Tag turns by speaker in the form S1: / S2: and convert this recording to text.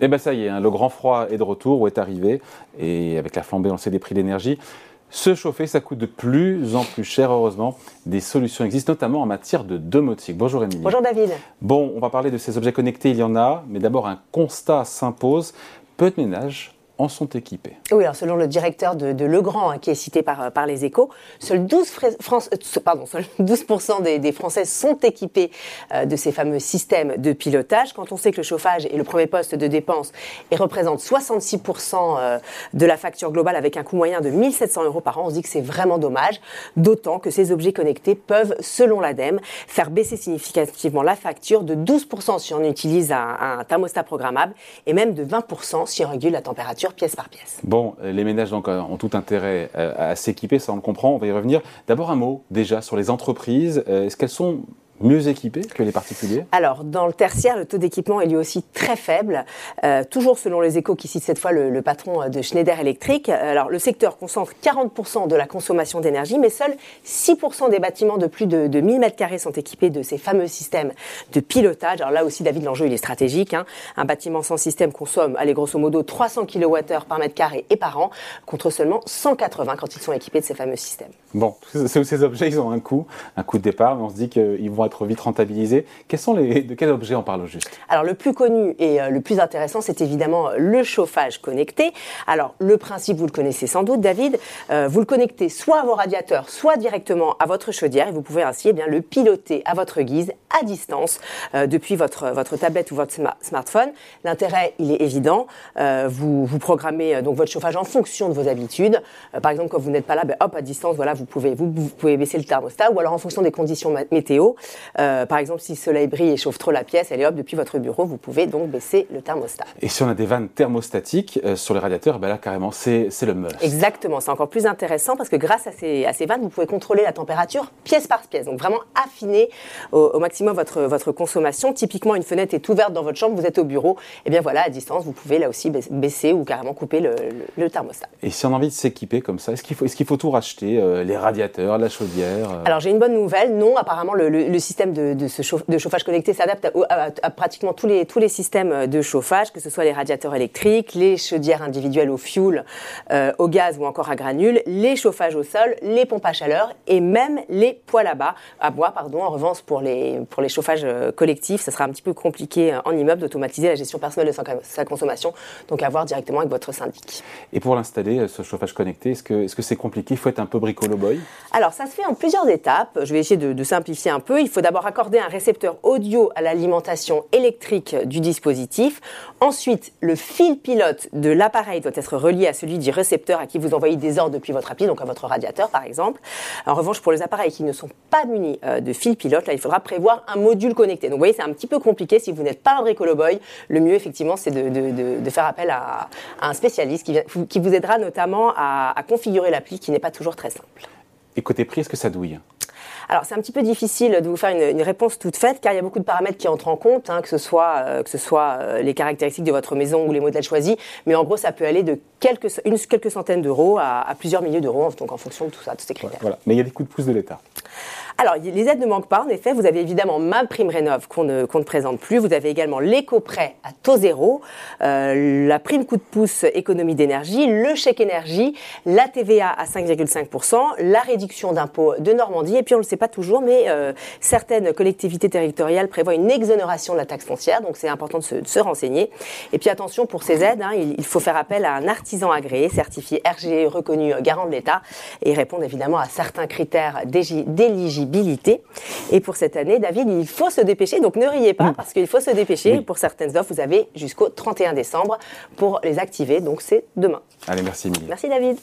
S1: Eh bien ça y est, hein, le grand froid est de retour ou est arrivé, et avec la flambée lancée des prix d'énergie, se chauffer, ça coûte de plus en plus cher, heureusement. Des solutions existent, notamment en matière de domotique. Bonjour Émilie.
S2: Bonjour David.
S1: Bon, on va parler de ces objets connectés, il y en a, mais d'abord un constat s'impose. Peu de ménages sont équipés.
S2: Oui, alors selon le directeur de, Legrand, hein, qui est cité par, les échos, seuls 12, France, euh, 12 des, Français sont équipés euh, de ces fameux systèmes de pilotage. Quand on sait que le chauffage est le premier poste de dépense et représente 66 euh, de la facture globale avec un coût moyen de 1700 euros par an, on se dit que c'est vraiment dommage, d'autant que ces objets connectés peuvent, selon l'ADEME, faire baisser significativement la facture de 12 si on utilise un, un thermostat programmable et même de 20 si on régule la température pièce par pièce.
S1: Bon, les ménages donc ont tout intérêt euh, à s'équiper, ça on le comprend, on va y revenir. D'abord un mot déjà sur les entreprises. Euh, est-ce qu'elles sont mieux équipés que les particuliers
S2: Alors, dans le tertiaire, le taux d'équipement est lui aussi très faible. Euh, toujours selon les échos qui citent cette fois le, patron de Schneider Electric. Alors, le secteur concentre 40% de la consommation d'énergie, mais seuls 6% des bâtiments de plus de, de 1000 m2 sont équipés de ces fameux systèmes de pilotage. Alors là aussi, David, l'enjeu, il est stratégique. Hein. Un bâtiment sans système consomme, allez, grosso modo, 300 kWh par mètre carré et par an, contre seulement 180 quand ils sont équipés de ces fameux systèmes.
S1: Bon, ces objets, ils ont un coût, un coût de départ, mais on se dit qu'ils vont vite rentabilisés. Quels sont de quel objet on parle au juste?
S2: Alors, le plus connu et euh, le plus intéressant, c'est évidemment le chauffage connecté. Alors, le principe, vous le connaissez sans doute, David. Euh, vous le connectez soit à vos radiateurs, soit directement à votre chaudière, et vous pouvez ainsi eh bien, le piloter à votre guise, à distance, euh, depuis votre, votre tablette ou votre smartphone. L'intérêt, il est évident. vous, vous programmez donc votre chauffage en fonction de vos habitudes. par exemple, quand vous n'êtes pas là, ben, hop, à distance, voilà, vous pouvez, vous, pouvez baisser le thermostat, ou alors en fonction des conditions météo. Euh, par exemple, si le soleil brille et chauffe trop la pièce, elle est hop, depuis votre bureau, vous pouvez donc baisser le thermostat.
S1: Et si on a des vannes thermostatiques euh, sur les radiateurs, ben là carrément, c'est le must.
S2: Exactement, c'est encore plus intéressant parce que grâce à ces, à ces vannes, vous pouvez contrôler la température pièce par pièce. Donc vraiment affiner au, maximum votre, votre consommation. Typiquement, une fenêtre est ouverte dans votre chambre, vous êtes au bureau, et eh bien voilà, à distance, vous pouvez là aussi baisser ou carrément couper le, le, thermostat.
S1: Et si on a envie de s'équiper comme ça, est-ce qu'il faut, est qu'il faut tout racheter euh, Les radiateurs, la chaudière
S2: Alors j'ai une bonne nouvelle, non, apparemment le, le système de, de, ce de chauffage connecté s'adapte à, pratiquement tous les, tous les systèmes de chauffage, que ce soit les radiateurs électriques, les chaudières individuelles au fuel, euh, au gaz ou encore à granules, les chauffages au sol, les pompes à chaleur et même les poêles à, bas, à bois. Pardon. En revanche, pour les, pour les chauffages euh, collectifs, ça sera un petit peu compliqué euh, en immeuble d'automatiser la gestion personnelle de sa, consommation, donc à voir directement avec votre syndic.
S1: Et pour l'installer, ce chauffage connecté, est-ce que c'est -ce compliqué? Il faut être un peu bricolo-boy
S2: Alors, ça se fait en plusieurs étapes. Je vais essayer de, de simplifier un peu. Il faut d'abord accorder un récepteur audio à l'alimentation électrique du dispositif. Ensuite, le fil pilote de l'appareil doit être relié à celui du récepteur à qui vous envoyez des ordres depuis votre appli, donc à votre radiateur par exemple. En revanche, pour les appareils qui ne sont pas munis euh, de fil pilote, là, il faudra prévoir un module connecté. Donc vous voyez, c'est un petit peu compliqué si vous n'êtes pas un bricolo-boy. Le mieux, effectivement, c'est de, faire appel à, un spécialiste qui, vous aidera notamment à, à configurer l'appli qui n'est pas toujours très simple.
S1: Et côté prix, est-ce que ça douille?
S2: Alors c'est un petit peu difficile de vous faire une, réponse toute faite car il y a beaucoup de paramètres qui entrent en compte, hein, que ce soit, euh, que ce soit euh, les caractéristiques de votre maison ou les modèles choisis, mais en gros ça peut aller de quelques, une, quelques centaines d'euros à, plusieurs milliers d'euros, donc en fonction de tout ça, de ces critères.
S1: Voilà. Mais il y a des coups de pouce de l'État.
S2: Alors, les aides ne manquent pas, en effet. Vous avez évidemment ma prime rénov qu'on ne, présente plus. Vous avez également l'éco-prêt à taux zéro, euh, la prime coup de pouce économie d'énergie, le chèque énergie, la TVA à 5,5%, la réduction d'impôts de Normandie. Et puis, on ne le sait pas toujours, mais euh, certaines collectivités territoriales prévoient une exonération de la taxe foncière. Donc, c'est important de se, renseigner. Et puis, attention, pour ces aides, hein, il, faut faire appel à un artisan agréé, certifié RGE, reconnu garant de l'État, et répondre évidemment à certains critères d'éligibilité et pour cette année, David, il faut se dépêcher. Donc ne riez pas, mm. parce qu'il faut se dépêcher. Pour certaines offres, vous avez jusqu'au 31 décembre pour les activer. Donc c'est demain.
S1: Allez, merci
S2: Merci David.